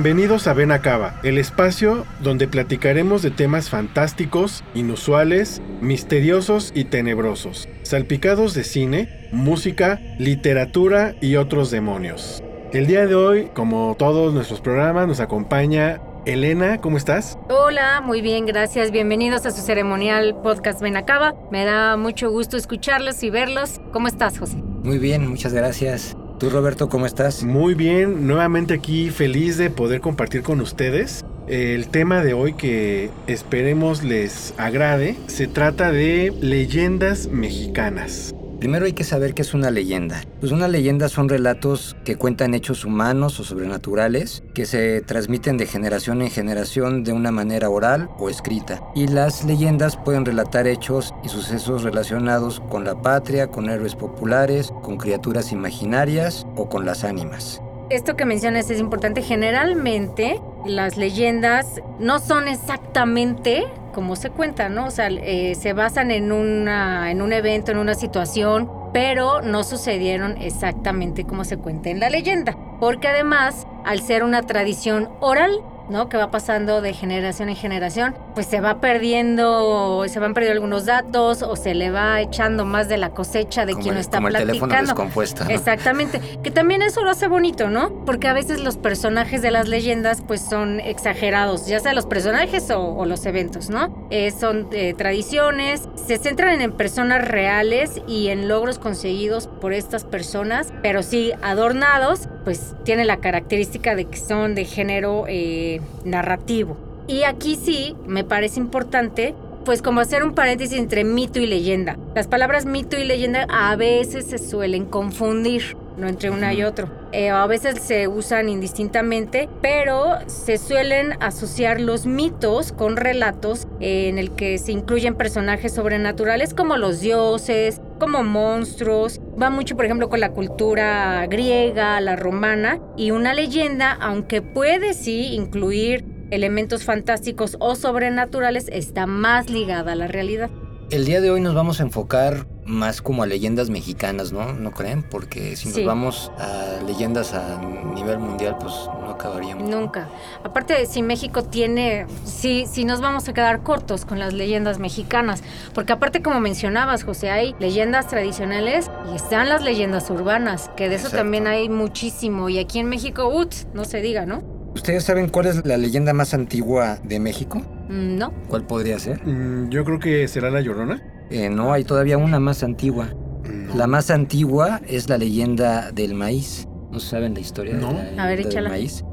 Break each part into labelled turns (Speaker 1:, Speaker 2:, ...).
Speaker 1: Bienvenidos a Benacaba, el espacio donde platicaremos de temas fantásticos, inusuales, misteriosos y tenebrosos, salpicados de cine, música, literatura y otros demonios. El día de hoy, como todos nuestros programas, nos acompaña Elena, ¿cómo estás?
Speaker 2: Hola, muy bien, gracias. Bienvenidos a su ceremonial podcast Benacaba. Me da mucho gusto escucharlos y verlos. ¿Cómo estás, José?
Speaker 3: Muy bien, muchas gracias. ¿Tú, Roberto, cómo estás?
Speaker 1: Muy bien, nuevamente aquí feliz de poder compartir con ustedes. El tema de hoy que esperemos les agrade se trata de leyendas mexicanas.
Speaker 3: Primero hay que saber qué es una leyenda. Pues una leyenda son relatos que cuentan hechos humanos o sobrenaturales que se transmiten de generación en generación de una manera oral o escrita. Y las leyendas pueden relatar hechos y sucesos relacionados con la patria, con héroes populares, con criaturas imaginarias o con las ánimas.
Speaker 2: Esto que mencionas es importante. Generalmente las leyendas no son exactamente como se cuentan, ¿no? O sea, eh, se basan en, una, en un evento, en una situación, pero no sucedieron exactamente como se cuenta en la leyenda. Porque además, al ser una tradición oral, ¿no? Que va pasando de generación en generación, pues se va perdiendo, se van perdiendo algunos datos o se le va echando más de la cosecha de
Speaker 3: Como
Speaker 2: quien
Speaker 3: el-
Speaker 2: lo está
Speaker 3: como el teléfono
Speaker 2: platicando.
Speaker 3: descompuesto, ¿no?
Speaker 2: Exactamente. Que también eso lo hace bonito, ¿no? Porque a veces los personajes de las leyendas pues son exagerados, ya sea los personajes o, o los eventos, ¿no? Eh, son eh, tradiciones, se centran en personas reales y en logros conseguidos por estas personas, pero sí adornados, pues tiene la característica de que son de género eh, narrativo. Y aquí sí me parece importante pues como hacer un paréntesis entre mito y leyenda. Las palabras mito y leyenda a veces se suelen confundir, no entre una y otro. Eh, a veces se usan indistintamente, pero se suelen asociar los mitos con relatos eh, en el que se incluyen personajes sobrenaturales como los dioses, como monstruos. Va mucho, por ejemplo, con la cultura griega, la romana, y una leyenda, aunque puede sí incluir elementos fantásticos o sobrenaturales, está más ligada a la realidad.
Speaker 3: El día de hoy nos vamos a enfocar más como a leyendas mexicanas, ¿no? ¿No creen? Porque si
Speaker 2: Sí.
Speaker 3: nos vamos a leyendas a nivel mundial, pues no acabaríamos.
Speaker 2: Nunca. Aparte, si México tiene, sí, sí nos vamos a quedar cortos con las leyendas mexicanas, porque aparte, como mencionabas, José, hay leyendas tradicionales y están las leyendas urbanas, que de eso
Speaker 3: Exacto.
Speaker 2: también hay muchísimo. Y aquí en México, ut, no se diga, ¿no?
Speaker 3: ¿Ustedes saben cuál es la leyenda más antigua de México?
Speaker 2: Mm, No.
Speaker 3: ¿Cuál podría ser?
Speaker 1: Mm, yo creo que será la Llorona.
Speaker 3: Eh, no, hay todavía una más antigua.
Speaker 1: No.
Speaker 3: La más antigua es la leyenda del maíz. ¿No saben la historia
Speaker 1: No.
Speaker 3: de la leyenda
Speaker 2: A ver,
Speaker 3: del maíz?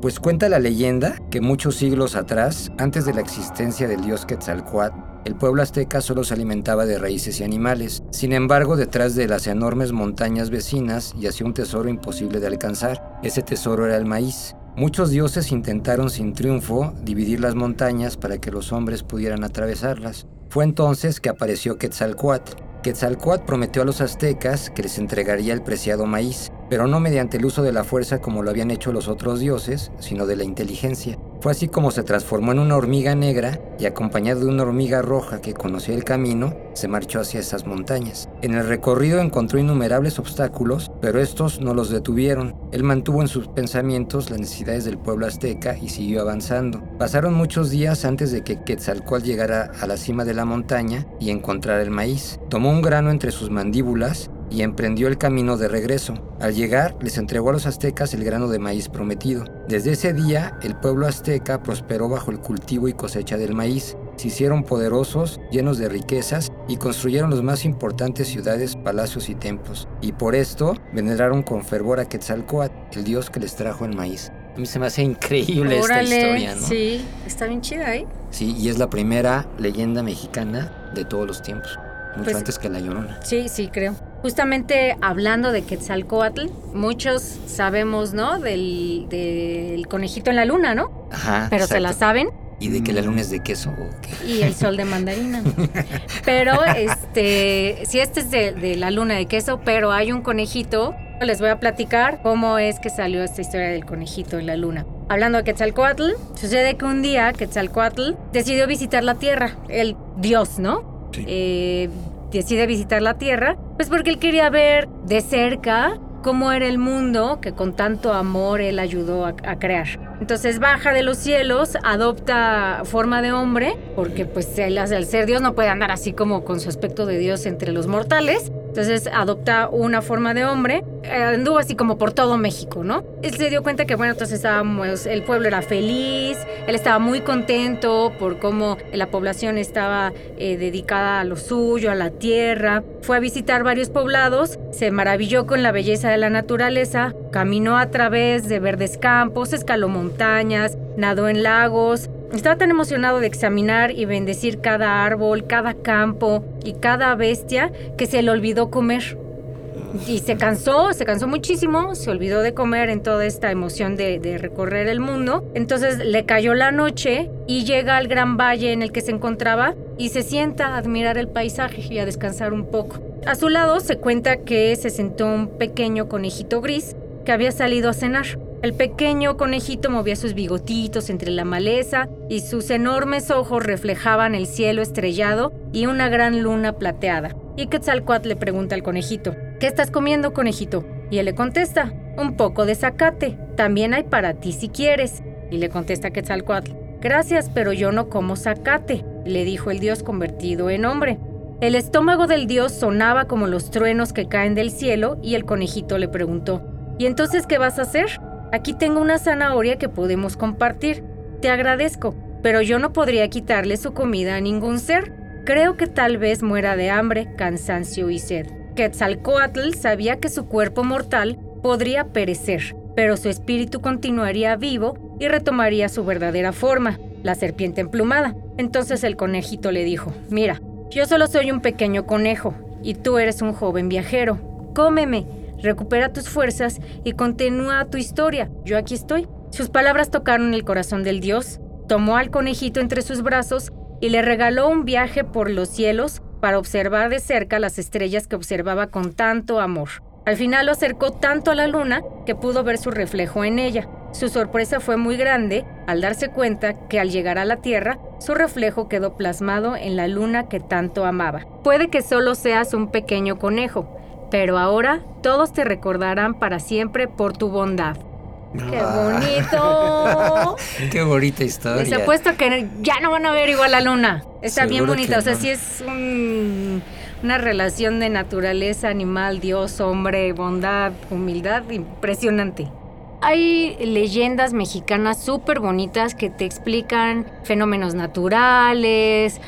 Speaker 3: Pues cuenta la leyenda que muchos siglos atrás, antes de la existencia del dios Quetzalcoatl, el pueblo azteca solo se alimentaba de raíces y animales. Sin embargo, detrás de las enormes montañas vecinas yacía un tesoro imposible de alcanzar. Ese tesoro era el maíz. Muchos dioses intentaron sin triunfo dividir las montañas para que los hombres pudieran atravesarlas. Fue entonces que apareció Quetzalcoatl. Quetzalcoatl prometió a los aztecas que les entregaría el preciado maíz, pero no mediante el uso de la fuerza como lo habían hecho los otros dioses, sino de la inteligencia. Fue así como se transformó en una hormiga negra y acompañado de una hormiga roja que conocía el camino, se marchó hacia esas montañas. En el recorrido encontró innumerables obstáculos, pero estos no los detuvieron. Él mantuvo en sus pensamientos las necesidades del pueblo azteca y siguió avanzando. Pasaron muchos días antes de que Quetzalcoatl llegara a la cima de la montaña y encontrara el maíz. Tomó un grano entre sus mandíbulas y emprendió el camino de regreso. Al llegar, les entregó a los aztecas el grano de maíz prometido. Desde ese día, el pueblo azteca prosperó bajo el cultivo y cosecha del maíz. Se hicieron poderosos, llenos de riquezas, y construyeron las más importantes ciudades, palacios y templos. Y por esto veneraron con fervor a Quetzalcoatl, el dios que les trajo el maíz. A mí se me hace increíble esta historia, ¿no?
Speaker 2: Sí, está bien chida, ¿eh?
Speaker 3: Sí, y es la primera leyenda mexicana de todos los tiempos. Mucho
Speaker 2: Pues-
Speaker 3: antes que la Llorona.
Speaker 2: Sí, sí, creo. Justamente hablando de Quetzalcoatl, muchos sabemos, ¿no? Del, del conejito en la luna, ¿no?
Speaker 3: Ajá.
Speaker 2: pero se la saben.
Speaker 3: Y de que la luna es de queso.
Speaker 2: Y el sol de mandarina. Pero, este, si este es de, de la luna de queso, pero hay un conejito. Les voy a platicar cómo es que salió esta historia del conejito en la luna. Hablando de Quetzalcoatl, sucede que un día Quetzalcoatl decidió visitar la Tierra, el dios, ¿no?
Speaker 1: Sí.
Speaker 2: Eh, decide visitar la Tierra, pues porque él quería ver de cerca cómo era el mundo que con tanto amor él ayudó a, crear. Entonces baja de los cielos, adopta forma de hombre, porque pues él, al ser Dios no puede andar así como con su aspecto de Dios entre los mortales. Entonces adopta una forma de hombre, anduvo así como por todo México, ¿no? Él se dio cuenta que, bueno, entonces estábamos, el pueblo era feliz, él estaba muy contento por cómo la población estaba eh, dedicada a lo suyo, a la tierra. Fue a visitar varios poblados, se maravilló con la belleza de la naturaleza, caminó a través de verdes campos, escaló montañas, nadó en lagos, estaba tan emocionado de examinar y bendecir cada árbol, cada campo y cada bestia que se le olvidó comer. Y se cansó, se cansó muchísimo, se olvidó de comer en toda esta emoción de, recorrer el mundo. Entonces le cayó la noche y llega al gran valle en el que se encontraba y se sienta a admirar el paisaje y a descansar un poco. A su lado se cuenta que se sentó un pequeño conejito gris que había salido a cenar. El pequeño conejito movía sus bigotitos entre la maleza y sus enormes ojos reflejaban el cielo estrellado y una gran luna plateada. Y Quetzalcoatl le pregunta al conejito, ¿qué estás comiendo, conejito? Y él le contesta, un poco de zacate, también hay para ti si quieres. Y le contesta Quetzalcoatl, gracias, pero yo no como zacate, le dijo el dios convertido en hombre. El estómago del dios sonaba como los truenos que caen del cielo y el conejito le preguntó, ¿y entonces qué vas a hacer? Aquí tengo una zanahoria que podemos compartir. Te agradezco, pero yo no podría quitarle su comida a ningún ser. Creo que tal vez muera de hambre, cansancio y sed. Quetzalcoatl sabía que su cuerpo mortal podría perecer, pero su espíritu continuaría vivo y retomaría su verdadera forma, la serpiente emplumada. Entonces el conejito le dijo, mira, yo solo soy un pequeño conejo y tú eres un joven viajero. Cómeme, recupera tus fuerzas y continúa tu historia. Yo aquí estoy. Sus palabras tocaron el corazón del dios, tomó al conejito entre sus brazos y le regaló un viaje por los cielos para observar de cerca las estrellas que observaba con tanto amor. Al final lo acercó tanto a la luna que pudo ver su reflejo en ella. Su sorpresa fue muy grande al darse cuenta que al llegar a la Tierra, su reflejo quedó plasmado en la luna que tanto amaba. Puede que solo seas un pequeño conejo, pero ahora todos te recordarán para siempre por tu bondad. ¡Qué bonito!
Speaker 3: Qué bonita historia.
Speaker 2: Les apuesto que ya no van a ver igual la luna. Está bien bonita. O sea,
Speaker 3: no.
Speaker 2: sí es un- una relación de naturaleza, animal, Dios, hombre, bondad, humildad, impresionante. Hay leyendas mexicanas súper bonitas que te explican fenómenos naturales.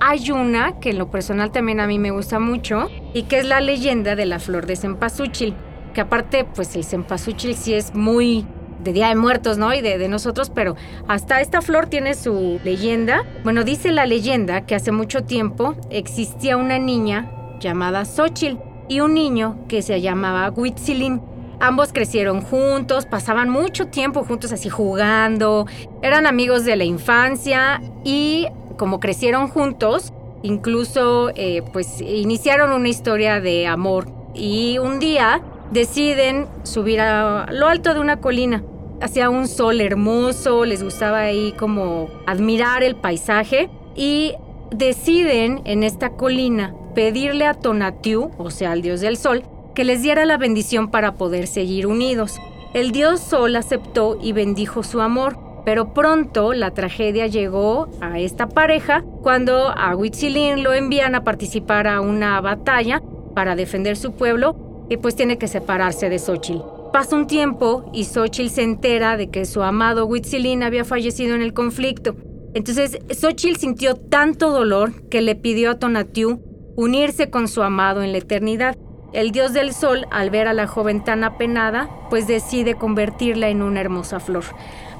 Speaker 2: Hay una que en lo personal también a mí me gusta mucho y que es la leyenda de la flor de cempasúchil. Que aparte, pues el cempasúchil sí es muy de Día de Muertos, ¿no? Y de, de nosotros, pero hasta esta flor tiene su leyenda. Bueno, dice la leyenda que hace mucho tiempo existía una niña llamada Xochitl y un niño que se llamaba Huitzilin. Ambos crecieron juntos, pasaban mucho tiempo juntos así jugando, eran amigos de la infancia y como crecieron juntos, incluso eh, pues iniciaron una historia de amor y un día deciden subir a lo alto de una colina. Hacía un sol hermoso, les gustaba ahí como admirar el paisaje y deciden en esta colina pedirle a Tonatiuh, o sea, al dios del sol, que les diera la bendición para poder seguir unidos. El dios Sol aceptó y bendijo su amor, pero pronto la tragedia llegó a esta pareja cuando a Huitzilin lo envían a participar a una batalla para defender su pueblo y pues tiene que separarse de Xochitl. Pasa un tiempo y Xochitl se entera de que su amado Huitzilin había fallecido en el conflicto. Entonces Xochitl sintió tanto dolor que le pidió a Tonatiuh unirse con su amado en la eternidad. El dios del sol, al ver a la joven tan apenada, pues decide convertirla en una hermosa flor.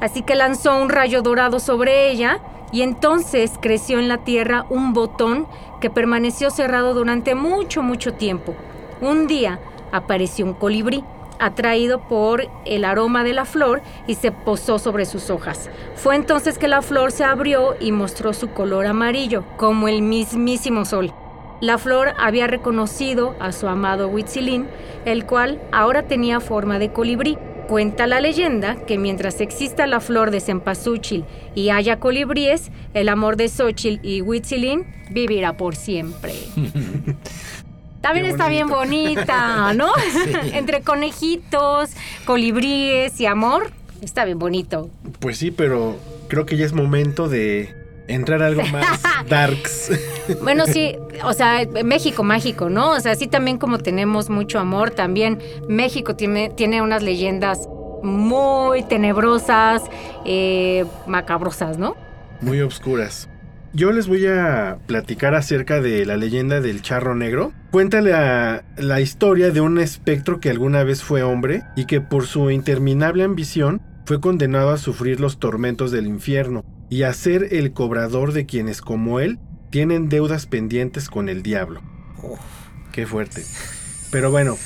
Speaker 2: Así que lanzó un rayo dorado sobre ella y entonces creció en la tierra un botón que permaneció cerrado durante mucho, mucho tiempo. Un día apareció un colibrí. atraído por el aroma de la flor y se posó sobre sus hojas. Fue entonces que la flor se abrió y mostró su color amarillo, como el mismísimo sol. La flor había reconocido a su amado Huitzilín, el cual ahora tenía forma de colibrí. Cuenta la leyenda que mientras exista la flor de cempasúchil y haya colibríes, el amor de Xochitl y Huitzilín vivirá por siempre. También está bien bonita, ¿no? Entre conejitos, colibríes y amor, está bien bonito.
Speaker 1: Pues sí, pero creo que ya es momento de entrar a algo más darks.
Speaker 2: Bueno, sí, o sea, México mágico, ¿no? O sea, sí también como tenemos mucho amor, también México tiene, tiene unas leyendas muy tenebrosas, eh, macabrosas, ¿no?
Speaker 1: Muy obscuras. Yo les voy a platicar acerca de la leyenda del charro negro. Cuenta la, la historia de un espectro que alguna vez fue hombre y que por su interminable ambición fue condenado a sufrir los tormentos del infierno y a ser el cobrador de quienes como él tienen deudas pendientes con el diablo.
Speaker 3: Uf.
Speaker 1: Qué fuerte. Pero bueno,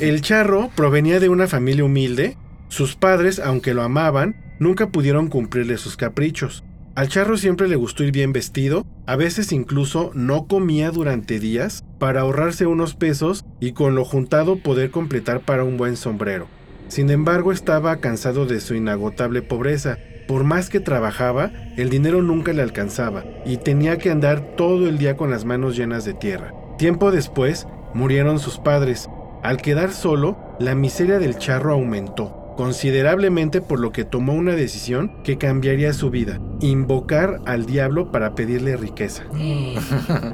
Speaker 1: el charro provenía de una familia humilde. Sus padres, aunque lo amaban, nunca pudieron cumplirle sus caprichos. Al charro siempre le gustó ir bien vestido, a veces incluso no comía durante días para ahorrarse unos pesos y con lo juntado poder completar para un buen sombrero. Sin embargo, estaba cansado de su inagotable pobreza. Por más que trabajaba, el dinero nunca le alcanzaba y tenía que andar todo el día con las manos llenas de tierra. Tiempo después, murieron sus padres. Al quedar solo, la miseria del charro aumentó considerablemente por lo que tomó una decisión que cambiaría su vida, invocar al diablo para pedirle riqueza.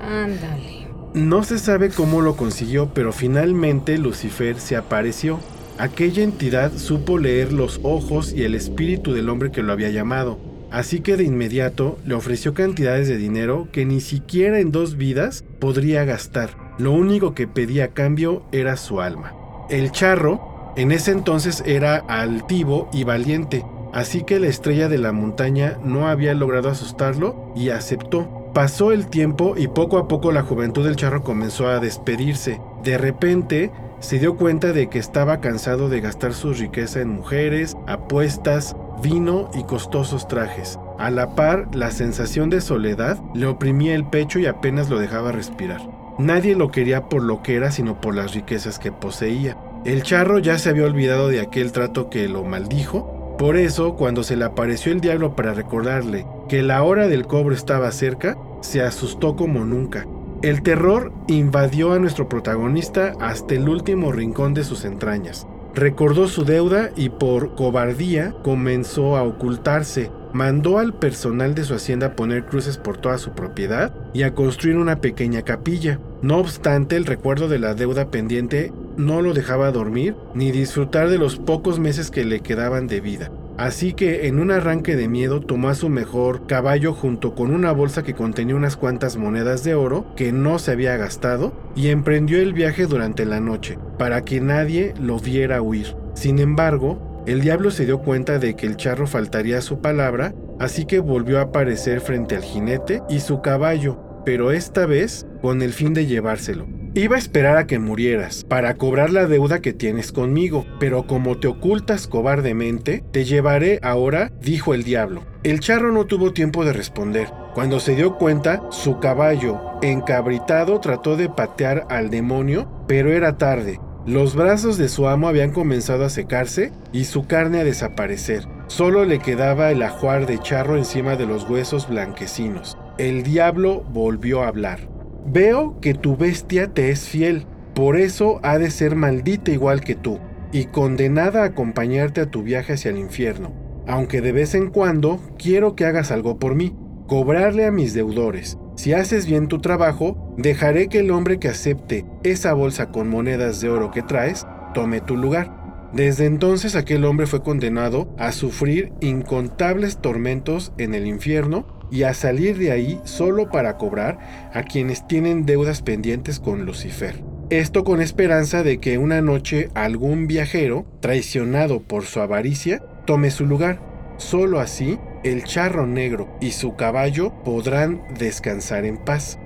Speaker 2: Ándale.
Speaker 1: No se sabe cómo lo consiguió, pero finalmente Lucifer se apareció. Aquella entidad supo leer los ojos y el espíritu del hombre que lo había llamado, así que de inmediato le ofreció cantidades de dinero que ni siquiera en dos vidas podría gastar. Lo único que pedía a cambio era su alma. El charro en ese entonces era altivo y valiente, así que la estrella de la montaña no había logrado asustarlo y aceptó. Pasó el tiempo y poco a poco la juventud del charro comenzó a despedirse. De repente se dio cuenta de que estaba cansado de gastar su riqueza en mujeres, apuestas, vino y costosos trajes. A la par, la sensación de soledad le oprimía el pecho y apenas lo dejaba respirar. Nadie lo quería por lo que era, sino por las riquezas que poseía. El charro ya se había olvidado de aquel trato que lo maldijo por eso, cuando se le apareció el diablo para recordarle que la hora del cobro estaba cerca, se asustó como nunca. El terror invadió a nuestro protagonista hasta el último rincón de sus entrañas. Recordó su deuda y por cobardía comenzó a ocultarse. Mandó al personal de su hacienda a poner cruces por toda su propiedad y a construir una pequeña capilla. No obstante, el recuerdo de la deuda pendiente no lo dejaba dormir ni disfrutar de los pocos meses que le quedaban de vida. Así que en un arranque de miedo tomó a su mejor caballo junto con una bolsa que contenía unas cuantas monedas de oro que no se había gastado y emprendió el viaje durante la noche, para que nadie lo viera huir. Sin embargo, el diablo se dio cuenta de que el charro faltaría a su palabra, así que volvió a aparecer frente al jinete y su caballo, pero esta vez con el fin de llevárselo. Iba a esperar a que murieras para cobrar la deuda que tienes conmigo, pero como te ocultas cobardemente, te llevaré ahora, dijo el diablo. El charro no tuvo tiempo de responder. Cuando se dio cuenta, su caballo, encabritado, trató de patear al demonio, pero era tarde. Los brazos de su amo habían comenzado a secarse y su carne a desaparecer. Solo le quedaba el ajuar de charro encima de los huesos blanquecinos. El diablo volvió a hablar. Veo que tu bestia te es fiel, por eso ha de ser maldita igual que tú, y condenada a acompañarte a tu viaje hacia el infierno. Aunque de vez en cuando quiero que hagas algo por mí, cobrarle a mis deudores. Si haces bien tu trabajo, dejaré que el hombre que acepte esa bolsa con monedas de oro que traes tome tu lugar. Desde entonces aquel hombre fue condenado a sufrir incontables tormentos en el infierno y a salir de ahí solo para cobrar a quienes tienen deudas pendientes con Lucifer. Esto con esperanza de que una noche algún viajero, traicionado por su avaricia, tome su lugar. Solo así el charro negro y su caballo podrán descansar en paz.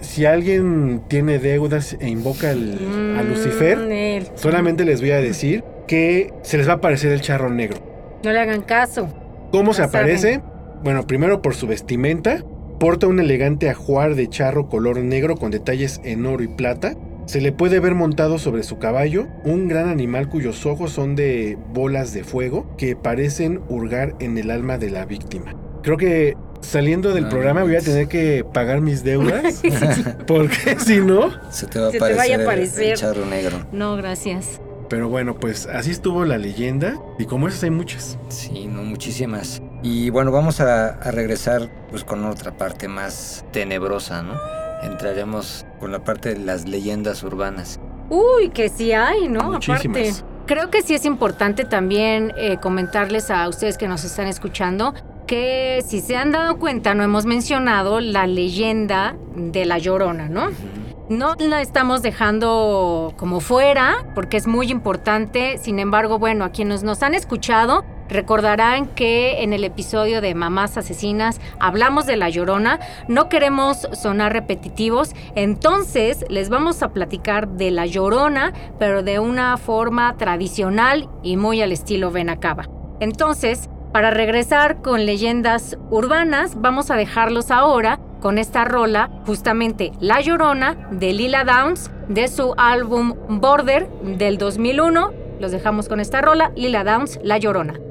Speaker 1: Si alguien tiene deudas e invoca al- a Lucifer,
Speaker 2: Mm, él.
Speaker 1: solamente les voy a decir que se les va a aparecer el charro negro.
Speaker 2: No le hagan caso.
Speaker 1: ¿Cómo se
Speaker 2: saben.
Speaker 1: aparece? Bueno, primero por su vestimenta. Porta un elegante ajuar de charro color negro con detalles en oro y plata. Se le puede ver montado sobre su caballo, un gran animal cuyos ojos son de bolas de fuego que parecen hurgar en el alma de la víctima. Creo que saliendo del programa voy a tener que pagar mis deudas, porque si no...
Speaker 3: Se te va a
Speaker 2: Se te
Speaker 3: aparecer,
Speaker 2: vaya a
Speaker 3: el-
Speaker 2: aparecer.
Speaker 3: el charro negro.
Speaker 2: No, gracias.
Speaker 1: Pero bueno, pues así estuvo la leyenda y como esas hay muchas.
Speaker 3: Sí, no, muchísimas. Y bueno, vamos a, a regresar pues con otra parte más tenebrosa, ¿no? Entraremos con la parte de las leyendas urbanas.
Speaker 2: Uy, que sí hay, ¿no?
Speaker 1: Muchísimas.
Speaker 2: Aparte. Creo que sí es importante también eh, comentarles a ustedes que nos están escuchando que si se han dado cuenta no hemos mencionado la leyenda de la Llorona, ¿no? No la estamos dejando como fuera porque es muy importante. Sin embargo, bueno, a quienes nos han escuchado recordarán que en el episodio de Mamás Asesinas hablamos de la Llorona. No queremos sonar repetitivos, entonces les vamos a platicar de la Llorona, pero de una forma tradicional y muy al estilo Benacaba. Entonces, para regresar con leyendas urbanas, vamos a dejarlos ahora con esta rola, justamente La Llorona de Lila Downs, de su álbum Border del 2001. Los dejamos con esta rola, Lila Downs, La Llorona.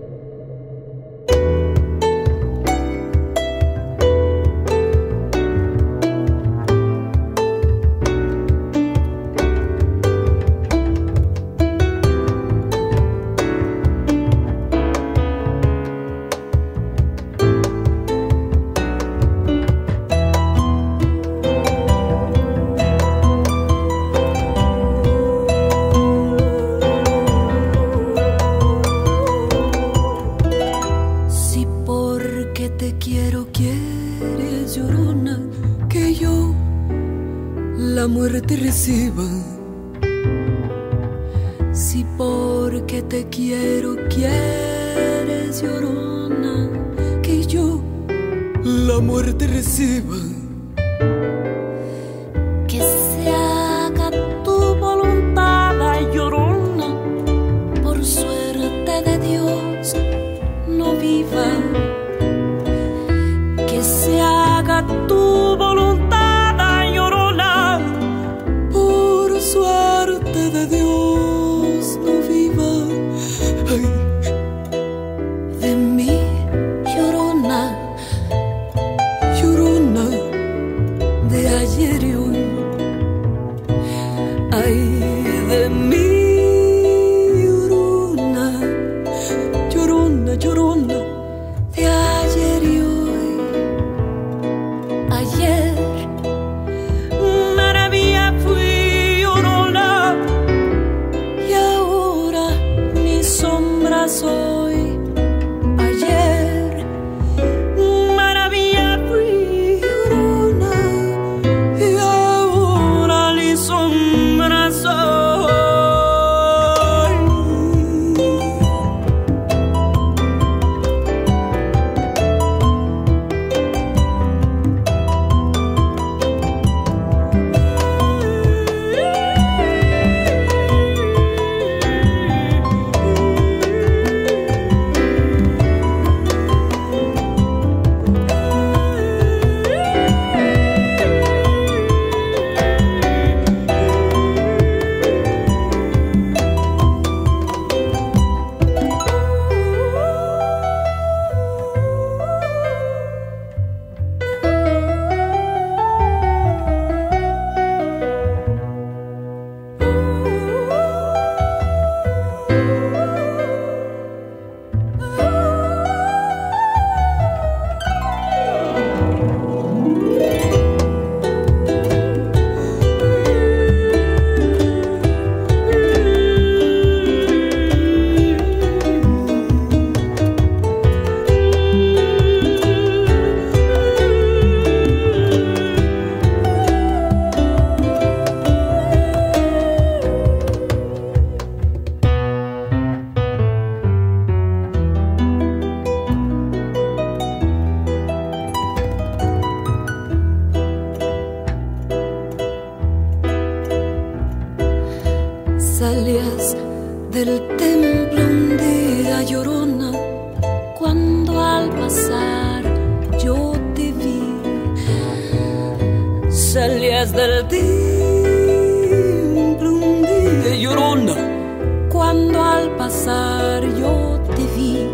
Speaker 4: Pasar yo te vi,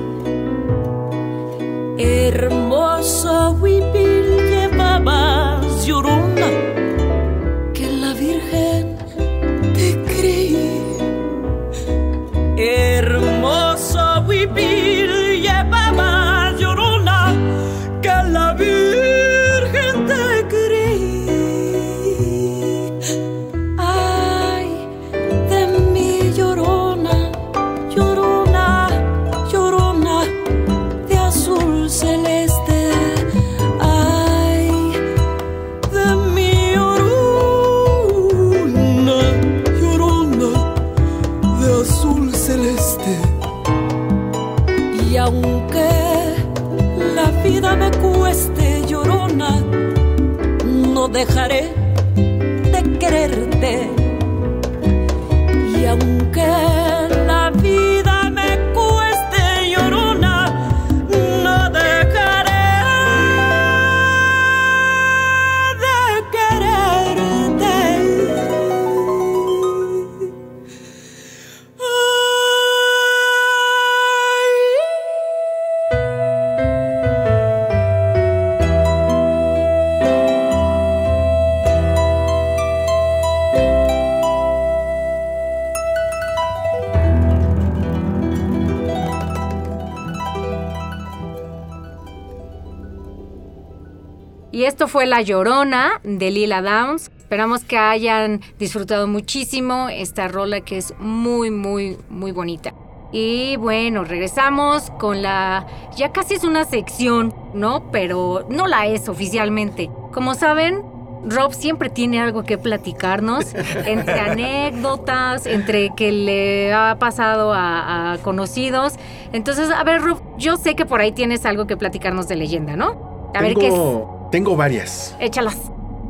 Speaker 4: Y
Speaker 2: esto fue La Llorona de Lila Downs. Esperamos que hayan disfrutado muchísimo esta rola que es muy, muy, muy bonita. Y bueno, regresamos con la... Ya casi es una sección, ¿no? Pero no la es oficialmente. Como saben, Rob siempre tiene algo que platicarnos, entre anécdotas, entre que le ha pasado a, a conocidos. Entonces, a ver, Rob, yo sé que por ahí tienes algo que platicarnos de leyenda, ¿no? A ver qué es.
Speaker 1: Tengo, varias.
Speaker 2: Échalas.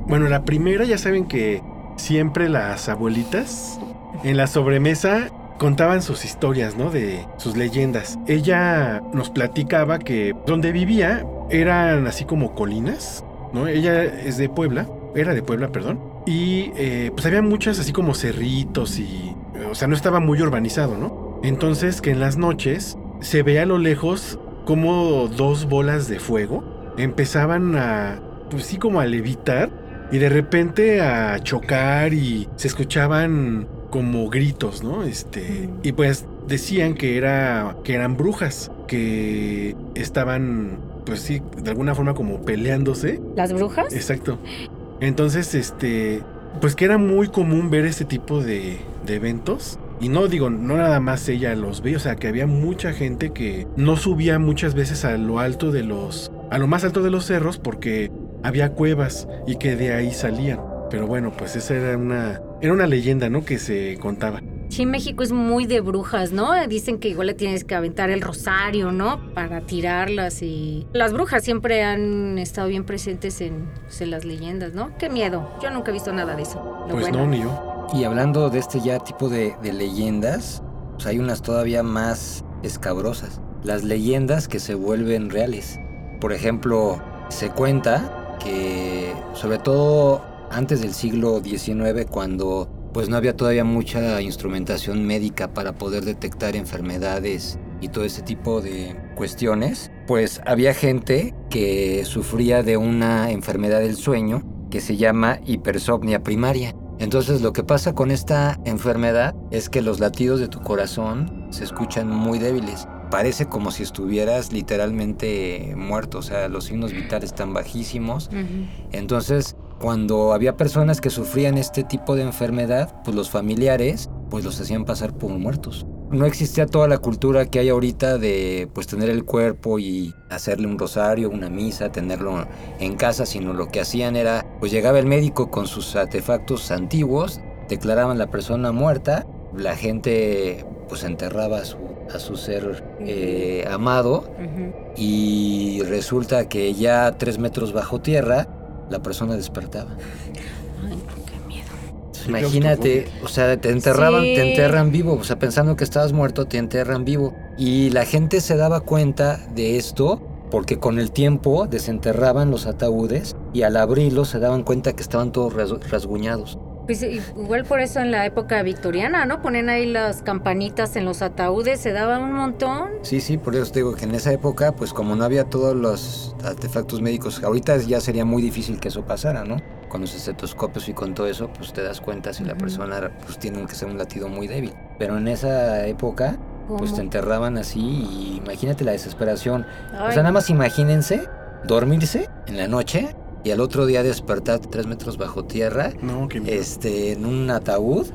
Speaker 1: Bueno, la primera ya saben que siempre las abuelitas en la sobremesa contaban sus historias, ¿no? De sus leyendas. Ella nos platicaba que donde vivía eran así como colinas, ¿no? Ella es de Puebla, era de Puebla, perdón. Y eh, pues había muchas así como cerritos y... O sea, no estaba muy urbanizado, ¿no? Entonces que en las noches se veía a lo lejos como dos bolas de fuego empezaban a, pues sí, como a levitar y de repente a chocar y se escuchaban como gritos, ¿no? Este, y pues decían que era que eran brujas que estaban pues sí, de alguna forma como peleándose.
Speaker 2: ¿Las brujas?
Speaker 1: Exacto. Entonces, este, pues que era muy común ver este tipo de, de eventos. Y no digo, no nada más ella los veía, o sea, que había mucha gente que no subía muchas veces a lo alto de los, a lo más alto de los cerros porque había cuevas y que de ahí salían. Pero bueno, pues esa era una, era una leyenda, ¿no? Que se contaba.
Speaker 2: Sí, México es muy de brujas, ¿no? Dicen que igual le tienes que aventar el rosario, ¿no? Para tirarlas y... Las brujas siempre han estado bien presentes en, pues, en las leyendas, ¿no? Qué miedo. Yo nunca he visto nada de eso. Lo
Speaker 1: Pues
Speaker 2: bueno.
Speaker 1: no, ni yo.
Speaker 3: Y hablando de este ya tipo de, de leyendas, pues hay unas todavía más escabrosas. Las leyendas que se vuelven reales. Por ejemplo, se cuenta que sobre todo antes del siglo XIX, cuando pues no había todavía mucha instrumentación médica para poder detectar enfermedades y todo ese tipo de cuestiones, pues había gente que sufría de una enfermedad del sueño que se llama hipersomnia primaria. Entonces lo que pasa con esta enfermedad es que los latidos de tu corazón se escuchan muy débiles. Parece como si estuvieras literalmente muerto, o sea, los signos vitales están bajísimos. Entonces, cuando había personas que sufrían este tipo de enfermedad, pues los familiares pues los hacían pasar por muertos. No existía toda la cultura que hay ahorita de pues tener el cuerpo y hacerle un rosario, una misa, tenerlo en casa, sino lo que hacían era pues llegaba el médico con sus artefactos antiguos, declaraban la persona muerta, la gente pues enterraba a su, a su ser eh, amado
Speaker 2: Ujú.
Speaker 3: y resulta que ya tres metros bajo tierra la persona despertaba.
Speaker 2: Ay, qué miedo.
Speaker 3: Imagínate, o sea, te enterraban,
Speaker 2: Sí.
Speaker 3: te enterran vivo, o sea, pensando que estabas muerto, te enterran vivo. Y la gente se daba cuenta de esto porque con el tiempo desenterraban los ataúdes y al abrirlos se daban cuenta que estaban todos ras- rasguñados.
Speaker 2: Pues igual por eso en la época victoriana, ¿no? Ponen ahí las campanitas en los ataúdes, se daba un montón.
Speaker 3: Sí, sí, por eso te digo que en esa época, pues como no había todos los artefactos médicos, ahorita ya sería muy difícil que eso pasara, ¿no? Con los estetoscopios y con todo eso, pues te das cuenta si la persona pues tiene que ser un latido muy débil. Pero en esa época, pues
Speaker 2: ¿Cómo?
Speaker 3: te enterraban así y imagínate la desesperación. O
Speaker 2: Ay,
Speaker 3: sea, nada más imagínense dormirse en la noche y al otro día despertar tres metros bajo tierra,
Speaker 1: No,
Speaker 3: este, en un ataúd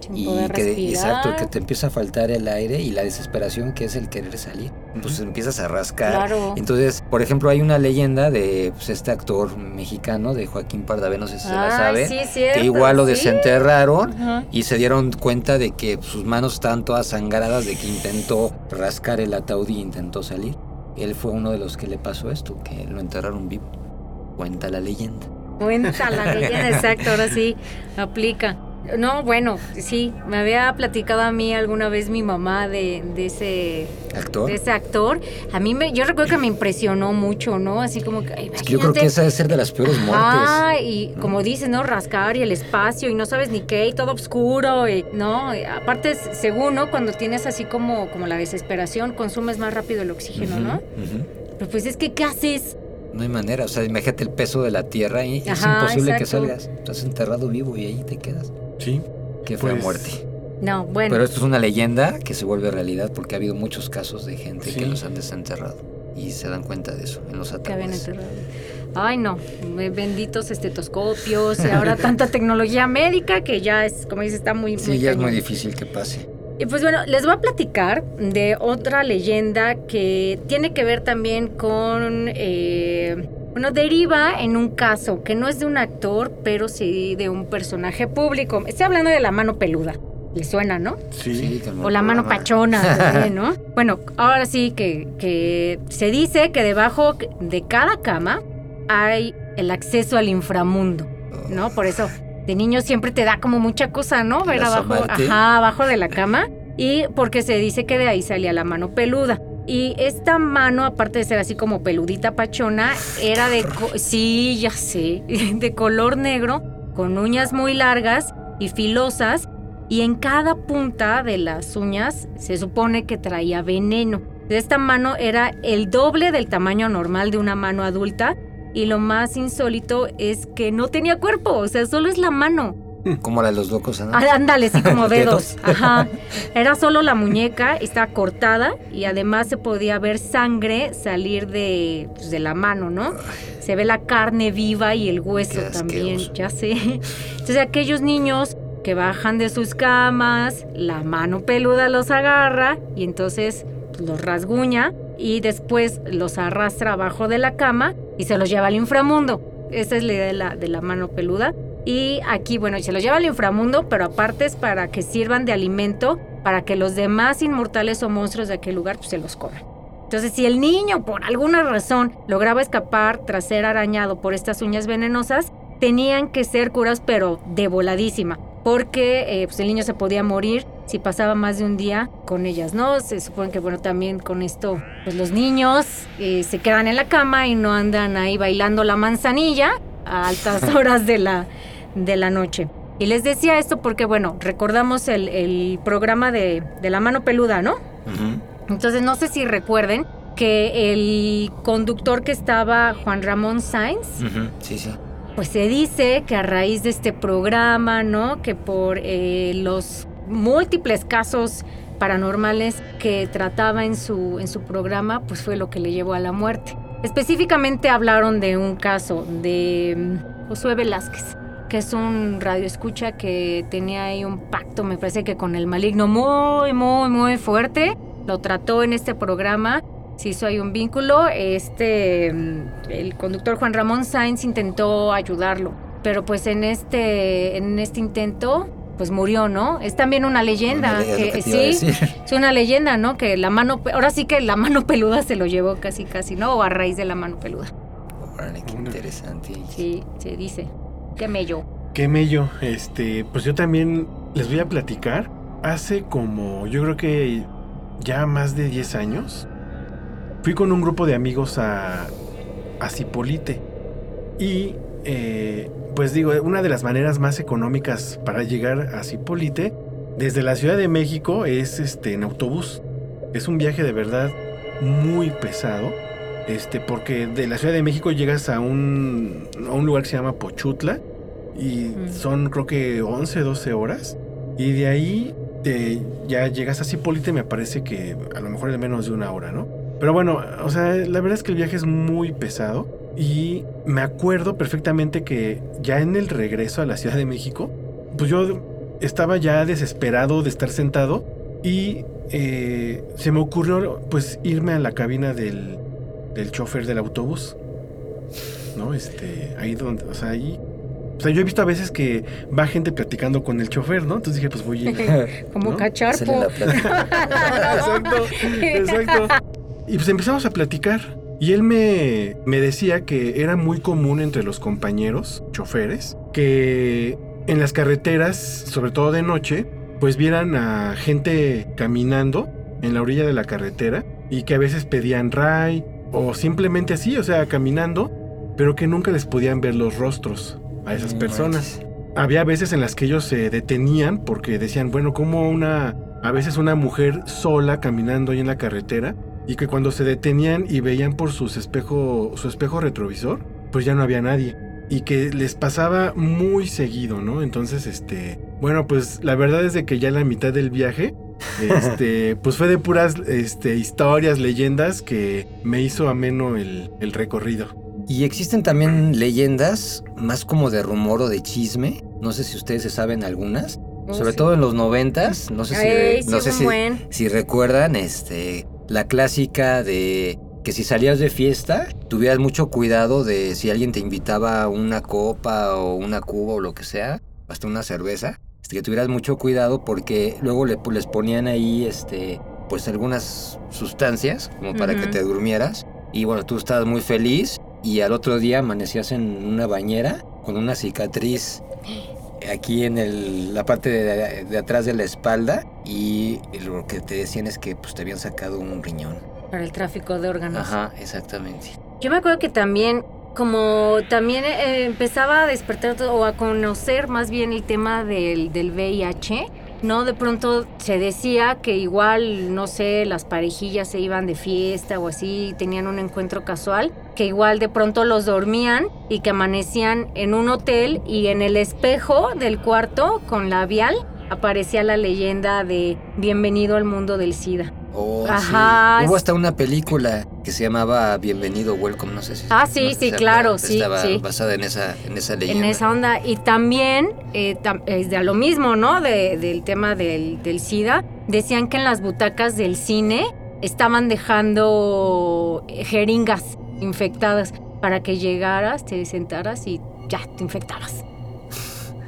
Speaker 2: sin
Speaker 3: y
Speaker 2: poder
Speaker 3: que,
Speaker 2: respirar.
Speaker 3: exacto, que te empieza a faltar el aire y la desesperación que es el querer salir. Pues empiezas a rascar.
Speaker 2: Claro.
Speaker 3: Entonces, por ejemplo, hay una leyenda de pues, este actor mexicano, de Joaquín Pardavé, no sé si se la sabe,
Speaker 2: sí, cierto,
Speaker 3: que igual lo
Speaker 2: sí.
Speaker 3: desenterraron y se dieron cuenta de que sus manos estaban todas sangradas de que intentó rascar el ataúd y intentó salir. Él fue uno de los que le pasó esto, que lo enterraron vivo. Cuenta la leyenda.
Speaker 2: Cuenta la leyenda, exacto, ahora sí aplica. No, bueno, sí, me había platicado a mí alguna vez mi mamá de, de ese
Speaker 3: ¿Actor?
Speaker 2: de ese actor. A mí me, yo recuerdo que me impresionó mucho, ¿no? Así como que,
Speaker 3: Es que yo creo que esa debe ser de las peores muertes.
Speaker 2: Ah, y como dices, ¿no? Rascar y el espacio y no sabes ni qué y todo oscuro, y, ¿no? Y aparte, según, ¿no? Cuando tienes así como, como la desesperación, consumes más rápido el oxígeno, ¿no? Pero pues es que, ¿qué haces?
Speaker 3: No hay manera, o sea, imagínate el peso de la tierra y es imposible que salgas. Estás enterrado vivo y ahí te quedas.
Speaker 1: Sí.
Speaker 3: Qué fue
Speaker 1: Pues,
Speaker 3: muerte.
Speaker 2: No, bueno.
Speaker 3: Pero esto es una leyenda que se vuelve realidad porque ha habido muchos casos de gente
Speaker 1: Sí.
Speaker 3: que los han desenterrado y se dan cuenta de eso en los
Speaker 2: que enterrado. Ay, no, be- benditos estetoscopios y ahora tanta tecnología médica que ya es, como dices, está muy,
Speaker 3: Sí, ya es muy difícil que pase.
Speaker 2: Y pues bueno, les voy a platicar de otra leyenda que tiene que ver también con, eh, bueno, deriva en un caso que no es de un actor, pero sí de un personaje público. Estoy hablando de la mano peluda. ¿Le suena, no?
Speaker 1: Sí.
Speaker 3: como
Speaker 2: O la mano
Speaker 3: programa.
Speaker 2: pachona, también, ¿no? Bueno, ahora sí que, que se dice que debajo de cada cama hay el acceso al inframundo, ¿no? Por eso de niño siempre te da como mucha cosa, ¿no? Ver abajo, ajá, abajo de la cama. Y porque se dice que de ahí salía la mano peluda. Y esta mano, aparte de ser así como peludita pachona, era de... Sí, ya sé. De color negro, con uñas muy largas y filosas. Y en cada punta de las uñas se supone que traía veneno. Esta mano era el doble del tamaño normal de una mano adulta. Y lo más insólito es que no tenía cuerpo, o sea, solo es la mano.
Speaker 3: Como la de los locos, ¿no?
Speaker 2: Ah, Ándale, sí, como
Speaker 3: Dedos.
Speaker 2: dedos. Ajá. Era solo la muñeca, estaba cortada y además se podía ver sangre salir de, pues, de la mano, ¿no? Se ve la carne viva y el hueso
Speaker 3: Qué
Speaker 2: también, ya sé. Entonces aquellos niños que bajan de sus camas, la mano peluda los agarra y entonces pues, los rasguña y después los arrastra abajo de la cama y se los lleva al inframundo. Esa es la idea de la, de la mano peluda. Y aquí, bueno, se los lleva al inframundo, pero aparte es para que sirvan de alimento para que los demás inmortales o monstruos de aquel lugar pues, se los coman. Entonces, si el niño por alguna razón lograba escapar tras ser arañado por estas uñas venenosas, tenían que ser curas, pero de voladísima, porque eh, pues, el niño se podía morir si pasaba más de un día con ellas, ¿no? Se supone que, bueno, también con esto, pues los niños eh, se quedan en la cama y no andan ahí bailando la manzanilla a altas horas de la, de la noche. Y les decía esto porque, bueno, recordamos el, el programa de, de la mano peluda, ¿no? Entonces no sé si recuerden que el conductor que estaba, Juan Ramón Sainz,
Speaker 3: Sí, sí.
Speaker 2: pues se dice que a raíz de este programa, ¿no? Que por eh, los múltiples casos paranormales que trataba en su, en su programa, pues fue lo que le llevó a la muerte. Específicamente hablaron de un caso de mm, Josué Velázquez, que es un radioescucha que tenía ahí un pacto, me parece que con el maligno muy, muy, muy fuerte. Lo trató en este programa se hizo ahí un vínculo. Este, mm, el conductor Juan Ramón Sainz intentó ayudarlo, pero pues en este, en este intento, pues murió, ¿no? Es también una leyenda, que, sí, es una leyenda, ¿no? Que la mano, ahora sí que la mano peluda se lo llevó casi, casi, ¿no? O a raíz de la mano peluda.
Speaker 3: Órale, qué interesante.
Speaker 2: Sí, se dice. Qué mello.
Speaker 1: Qué mello. Este, pues yo también les voy a platicar. Hace como, yo creo que ya más de 10 años, fui con un grupo de amigos a, a Cipolite. Y eh, pues digo, una de las maneras más económicas para llegar a Cipolite desde la Ciudad de México es este, en autobús. Es un viaje de verdad muy pesado. Este, porque de la Ciudad de México llegas a un, a un lugar que se llama Pochutla y
Speaker 2: Mm.
Speaker 1: son creo que 11, 12 horas. Y de ahí te- ya llegas a Cipolite, me parece que a lo mejor es menos de una hora, ¿no? Pero bueno, o sea, la verdad es que el viaje es muy pesado y me acuerdo perfectamente que ya en el regreso a la Ciudad de México, pues yo estaba ya desesperado de estar sentado y eh, se me ocurrió pues irme a la cabina del, del chofer del autobús, ¿no? Este, ahí donde, o sea, ahí... O sea, yo he visto a veces que va gente platicando con el chofer, ¿no? Entonces dije, pues voy a ir.
Speaker 2: Como
Speaker 1: ¿No?
Speaker 2: cacharpo.
Speaker 1: Exacto, exacto. Y pues empezamos a platicar. Y él me, me decía que era muy común entre los compañeros, choferes, que en las carreteras, sobre todo de noche, pues vieran a gente caminando en la orilla de la carretera y que a veces pedían ray o simplemente así, o sea, caminando, pero que nunca les podían ver los rostros a esas personas había veces en las que ellos se detenían porque decían, bueno, como una, a veces una mujer sola caminando ahí en la carretera y que cuando se detenían y veían por sus espejo, su espejo retrovisor, pues ya no había nadie y que les pasaba muy seguido, ¿no? Entonces, este, bueno, pues la verdad es de que ya en la mitad del viaje, este, pues fue de puras, este, historias, leyendas que me hizo ameno el, el recorrido.
Speaker 3: Y existen también leyendas más como de rumor o de chisme. No sé si ustedes se saben algunas.
Speaker 2: Oh,
Speaker 3: Sobre
Speaker 2: sí.
Speaker 3: todo en los noventas. No sé si,
Speaker 2: Ay, sí,
Speaker 3: no sé si, si recuerdan este, la clásica de que si salías de fiesta, tuvieras mucho cuidado de si alguien te invitaba a una copa o una cuba o lo que sea, hasta una cerveza, este, que tuvieras mucho cuidado porque luego le, les ponían ahí este, pues algunas sustancias como para que te durmieras. Y bueno, tú estabas muy feliz y al otro día amanecías en una bañera con una cicatriz aquí en el- la parte de, de atrás de la espalda y lo que te decían es que pues te habían sacado un riñón.
Speaker 2: Para el tráfico de órganos.
Speaker 3: Ajá, exactamente.
Speaker 2: Yo me acuerdo que también, como también eh, empezaba a despertar o a conocer más bien el tema del, del VIH, ¿no? De pronto se decía que igual, no sé, las parejillas se iban de fiesta o así, tenían un encuentro casual, que igual de pronto los dormían y que amanecían en un hotel y en el espejo del cuarto con labial aparecía la leyenda de Bienvenido al mundo del SIDA.
Speaker 3: Oh, sí.
Speaker 2: Ajá,
Speaker 3: Hubo hasta una película que se llamaba Bienvenido Welcome, no sé si.
Speaker 2: Ah, sí,
Speaker 3: no
Speaker 2: sí, claro, sí,
Speaker 3: Estaba
Speaker 2: sí.
Speaker 3: basada en esa, en esa leyenda.
Speaker 2: en esa onda. Y también, eh, tam- es de lo mismo, ¿no? De- del tema del, del SIDA. Decían que en las butacas del cine estaban dejando jeringas infectadas para que llegaras, te sentaras y ya te infectabas.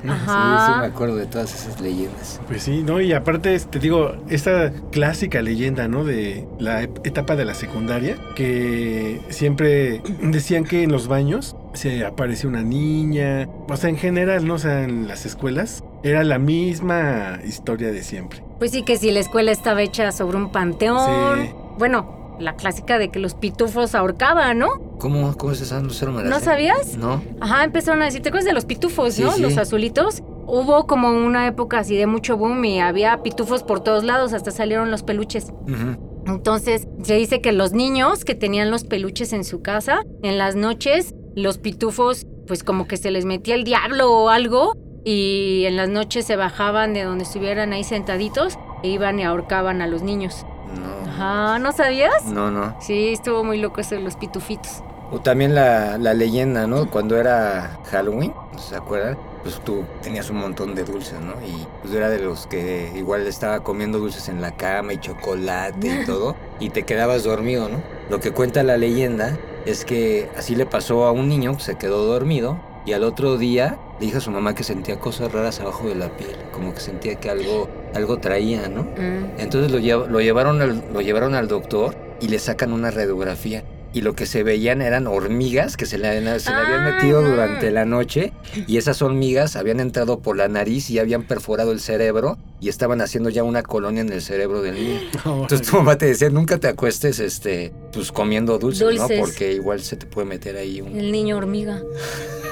Speaker 3: Sí,
Speaker 2: Ajá.
Speaker 3: sí, me acuerdo de todas esas leyendas.
Speaker 1: Pues sí, ¿no? Y aparte, te digo, esta clásica leyenda, ¿no? De la etapa de la secundaria, que siempre decían que en los baños se aparecía una niña, o sea, en general, ¿no? O sea, en las escuelas, era la misma historia de siempre.
Speaker 2: Pues sí, que si la escuela estaba hecha sobre un panteón.
Speaker 1: Sí.
Speaker 2: Bueno, la clásica de que los pitufos ahorcaban, ¿no?
Speaker 3: ¿Cómo, cómo es esa? No, no me la
Speaker 2: ¿No
Speaker 3: sé.
Speaker 2: sabías?
Speaker 3: No.
Speaker 2: Ajá, empezaron a decir, ¿te acuerdas de los pitufos,
Speaker 3: Sí,
Speaker 2: no?
Speaker 3: sí.
Speaker 2: Los azulitos. Hubo como una época así de mucho boom y había pitufos por todos lados, hasta salieron los peluches. Entonces, se dice que los niños que tenían los peluches en su casa, en las noches, los pitufos, pues como que se les metía el diablo o algo, y en las noches se bajaban de donde estuvieran ahí sentaditos e iban y ahorcaban a los niños.
Speaker 3: No.
Speaker 2: Ajá, ¿no sabías?
Speaker 3: No, no.
Speaker 2: Sí, estuvo muy loco eso de los pitufitos.
Speaker 3: O también la, la leyenda, ¿no? Cuando era Halloween, ¿se acuerdan? Pues tú tenías un montón de dulces, ¿no? Y pues era de los que igual estaba comiendo dulces en la cama y chocolate y todo, y te quedabas dormido, ¿no? Lo que cuenta la leyenda es que así le pasó a un niño que se quedó dormido y al otro día le dijo a su mamá que sentía cosas raras abajo de la piel, como que sentía que algo, algo traía, ¿no?
Speaker 2: Mm.
Speaker 3: Entonces lo, llev- lo, llevaron al, lo llevaron al doctor y le sacan una radiografía. Y lo que se veían eran hormigas que se le, habían- se le habían
Speaker 2: Ah,
Speaker 3: metido
Speaker 2: no.
Speaker 3: durante la noche. Y esas hormigas habían entrado por la nariz y habían perforado el cerebro. y estaban haciendo ya una colonia en el cerebro del niño. Entonces tu mamá te decía, nunca te acuestes este, pues comiendo dulces,
Speaker 2: Dulces.
Speaker 3: ¿no? Porque igual se te puede meter ahí un...
Speaker 2: El niño hormiga.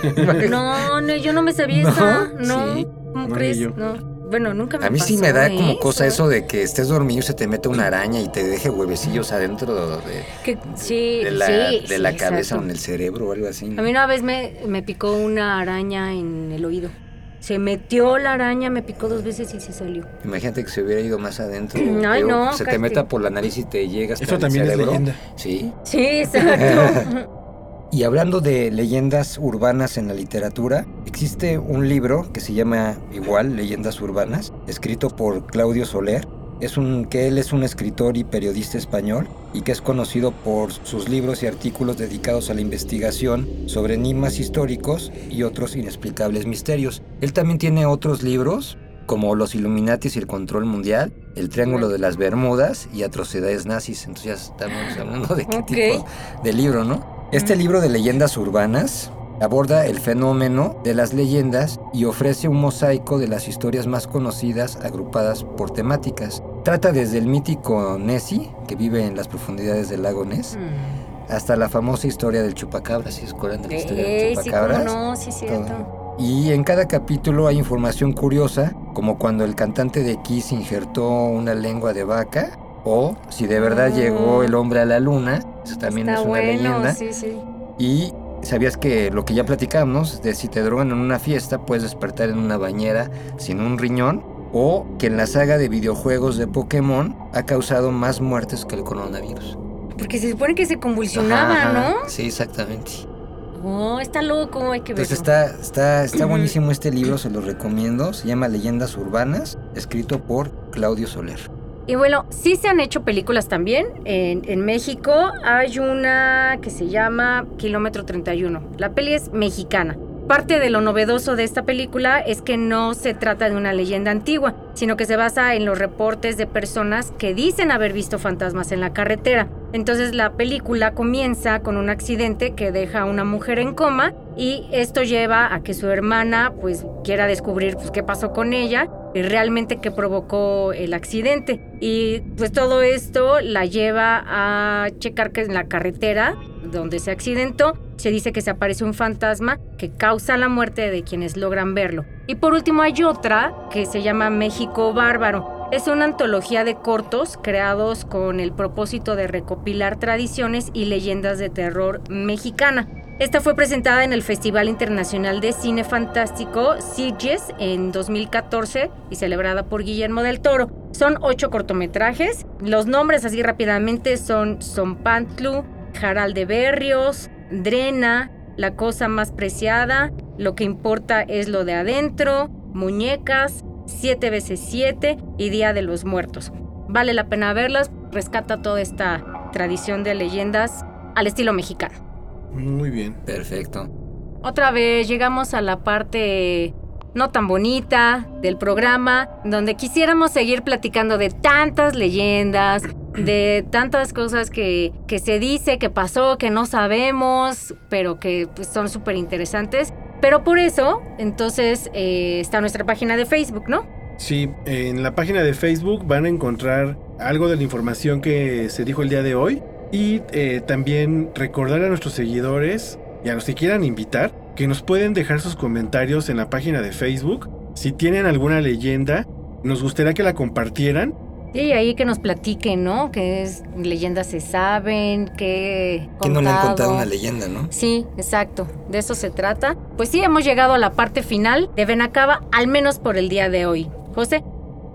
Speaker 2: No, no, yo no me sabía
Speaker 3: ¿No?
Speaker 2: esa. No,
Speaker 3: Sí.
Speaker 2: ¿cómo
Speaker 1: No,
Speaker 2: crees? No. Bueno, nunca me
Speaker 3: A mí sí me da como cosa eso de que estés dormido y se te mete una araña y te deje huevecillos adentro de,
Speaker 2: Que, sí,
Speaker 3: de la,
Speaker 2: sí,
Speaker 3: de la
Speaker 2: sí,
Speaker 3: cabeza
Speaker 2: exacto.
Speaker 3: o en el cerebro o algo así.
Speaker 2: A mí una vez me, me picó una araña en el oído. Se metió la araña, me picó dos veces y se salió.
Speaker 3: Imagínate que se hubiera ido más adentro.
Speaker 2: Ay,
Speaker 3: pero
Speaker 2: no,
Speaker 3: Se te meta por la nariz y te llega hasta
Speaker 1: Eso
Speaker 3: el
Speaker 1: también es
Speaker 3: cerebro.
Speaker 1: leyenda.
Speaker 3: Sí.
Speaker 2: Sí, exacto.
Speaker 3: Y hablando de leyendas urbanas en la literatura, existe un libro que se llama igual Leyendas Urbanas, escrito por Claudio Soler. Es un, que él es un escritor y periodista español y que es conocido por sus libros y artículos dedicados a la investigación sobre enigmas históricos y otros inexplicables misterios. Él también tiene otros libros como Los Illuminatis y el Control Mundial, El Triángulo de las Bermudas y Atrocidades Nazis. Entonces ya estamos hablando de qué tipo de libro, ¿no? Este libro de leyendas urbanas aborda el fenómeno de las leyendas y ofrece un mosaico de las historias más conocidas agrupadas por temáticas. Trata desde el mítico Nessie, que vive en las profundidades del lago Ness,
Speaker 2: Mm.
Speaker 3: hasta la famosa historia del chupacabra, si es de la historia del
Speaker 2: sí, cómo no, sí, cierto.
Speaker 3: Y en cada capítulo hay información curiosa, como cuando el cantante de Kiss injertó una lengua de vaca, o si de verdad
Speaker 2: Ah.
Speaker 3: llegó el hombre a la luna, eso también
Speaker 2: Está
Speaker 3: es una
Speaker 2: bueno,
Speaker 3: leyenda.
Speaker 2: sí, sí.
Speaker 3: Y sabías que lo que ya platicamos, de si te drogan en una fiesta, puedes despertar en una bañera sin un riñón, o que en la saga de videojuegos de Pokémon ha causado más muertes que el coronavirus.
Speaker 2: Porque se supone que se convulsionaba,
Speaker 3: Ajá, ajá.
Speaker 2: ¿no?
Speaker 3: Sí, exactamente.
Speaker 2: Oh, está loco, hay que verlo.
Speaker 3: Entonces está, está, está buenísimo este libro, se lo recomiendo. Se llama Leyendas Urbanas, escrito por Claudio Soler.
Speaker 2: Y bueno, sí se han hecho películas también. En, en México hay una que se llama Kilómetro 31. La peli es mexicana. Parte de lo novedoso de esta película es que no se trata de una leyenda antigua, sino que se basa en los reportes de personas que dicen haber visto fantasmas en la carretera. Entonces la película comienza con un accidente que deja a una mujer en coma y esto lleva a que su hermana pues quiera descubrir pues, qué pasó con ella y realmente qué provocó el accidente. Y pues todo esto la lleva a checar que en la carretera donde se accidentó se dice que se aparece un fantasma que causa la muerte de quienes logran verlo. Y por último hay otra que se llama México Bárbaro. Es una antología de cortos creados con el propósito de recopilar tradiciones y leyendas de terror mexicana. Esta fue presentada en el Festival Internacional de Cine Fantástico Sitges en 2014 y celebrada por Guillermo del Toro. Son ocho cortometrajes. Los nombres así rápidamente son Zompantlu, Jaral de Berrios, Drena, La cosa más preciada, Lo que importa es lo de adentro, Muñecas, 7 veces 7 y Día de los Muertos. Vale la pena verlas, rescata toda esta tradición de leyendas al estilo mexicano.
Speaker 1: Muy bien.
Speaker 3: Perfecto.
Speaker 2: Otra vez llegamos a la parte no tan bonita del programa, donde quisiéramos seguir platicando de tantas leyendas, de tantas cosas que, que se dice, que pasó, que no sabemos, pero que pues, son súper interesantes. Pero por eso, entonces, eh, está nuestra página de Facebook, ¿no?
Speaker 1: Sí, en la página de Facebook van a encontrar algo de la información que se dijo el día de hoy y eh, también recordar a nuestros seguidores y a los que quieran invitar que nos pueden dejar sus comentarios en la página de Facebook. Si tienen alguna leyenda, nos gustaría que la compartieran.
Speaker 2: Y ahí que nos platiquen, ¿no? Que es leyendas se saben, que...
Speaker 3: Que no le han contado una leyenda, ¿no?
Speaker 2: Sí, exacto. De eso se trata. Pues sí, hemos llegado a la parte final de Benacaba, al menos por el día de hoy. José,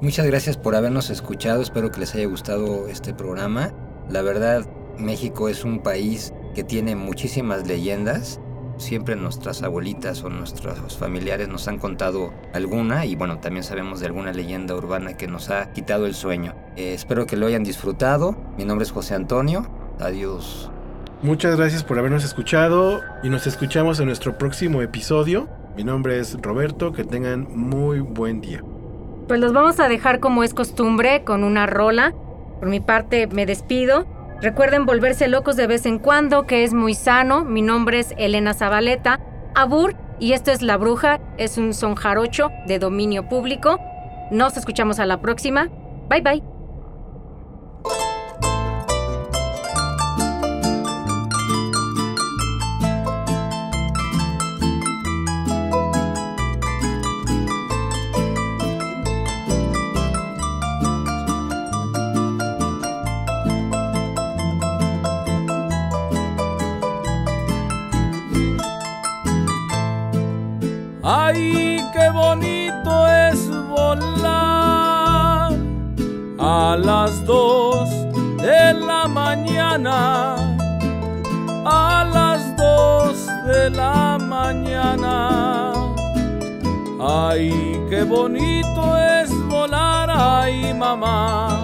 Speaker 3: Muchas gracias por habernos escuchado, espero que les haya gustado este programa. La verdad, México es un país que tiene muchísimas leyendas. Siempre nuestras abuelitas o nuestros familiares nos han contado alguna y bueno, también sabemos de alguna leyenda urbana que nos ha quitado el sueño. Eh, espero que lo hayan disfrutado. Mi nombre es José Antonio. Adiós.
Speaker 1: Muchas gracias por habernos escuchado y nos escuchamos en nuestro próximo episodio. Mi nombre es Roberto, que tengan muy buen día.
Speaker 2: pues los vamos a dejar como es costumbre con una rola. Por mi parte, me despido. Recuerden volverse locos de vez en cuando, que es muy sano. Mi nombre es Elena Zabaleta, Abur, y esto es La Bruja. Es un son jarocho de dominio público. Nos escuchamos a la próxima. Bye bye.
Speaker 5: A las dos de la mañana, a las dos de la mañana. Ay, qué bonito es volar, ay mamá,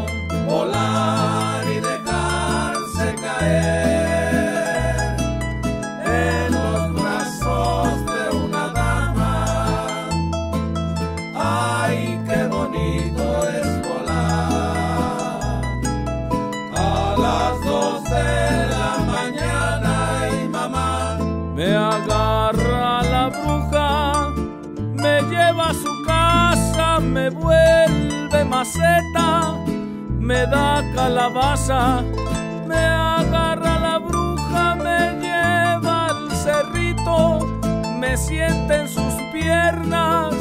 Speaker 5: maceta, me da calabaza, me agarra la bruja, me lleva al cerrito, me sienta en sus piernas,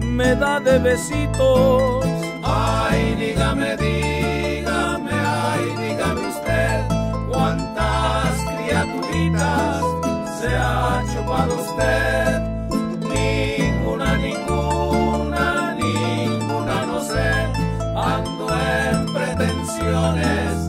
Speaker 5: me da de besitos. Ay, dígame, dígame, ay, dígame usted, cuántas criaturitas se ha chupado usted. bendiciones.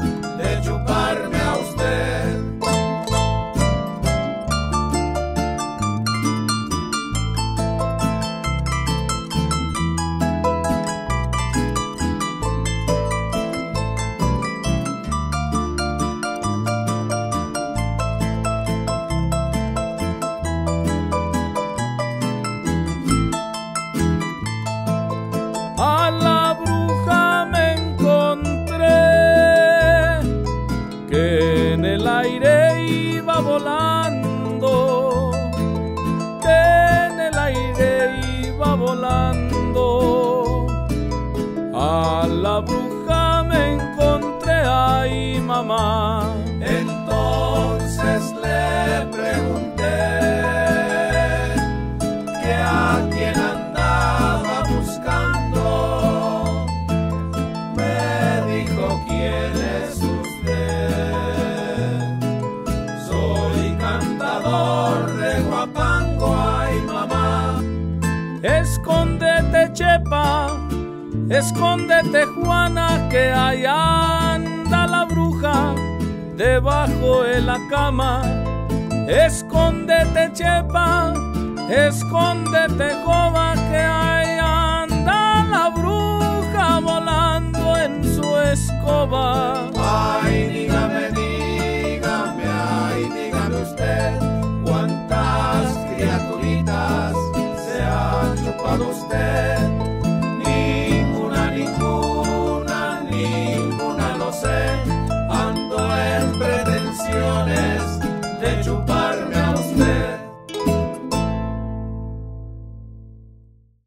Speaker 5: El aire iba volando, en el aire iba volando. A la bruja me encontré ahí, mamá. Escóndete, Juana, que allá anda la bruja debajo de la cama. Escóndete, Chepa, escóndete, Jova, que allá anda la bruja volando en su escoba. Ay, dígame, dígame, ay, dígame usted, cuántas criaturitas se ha chupado usted.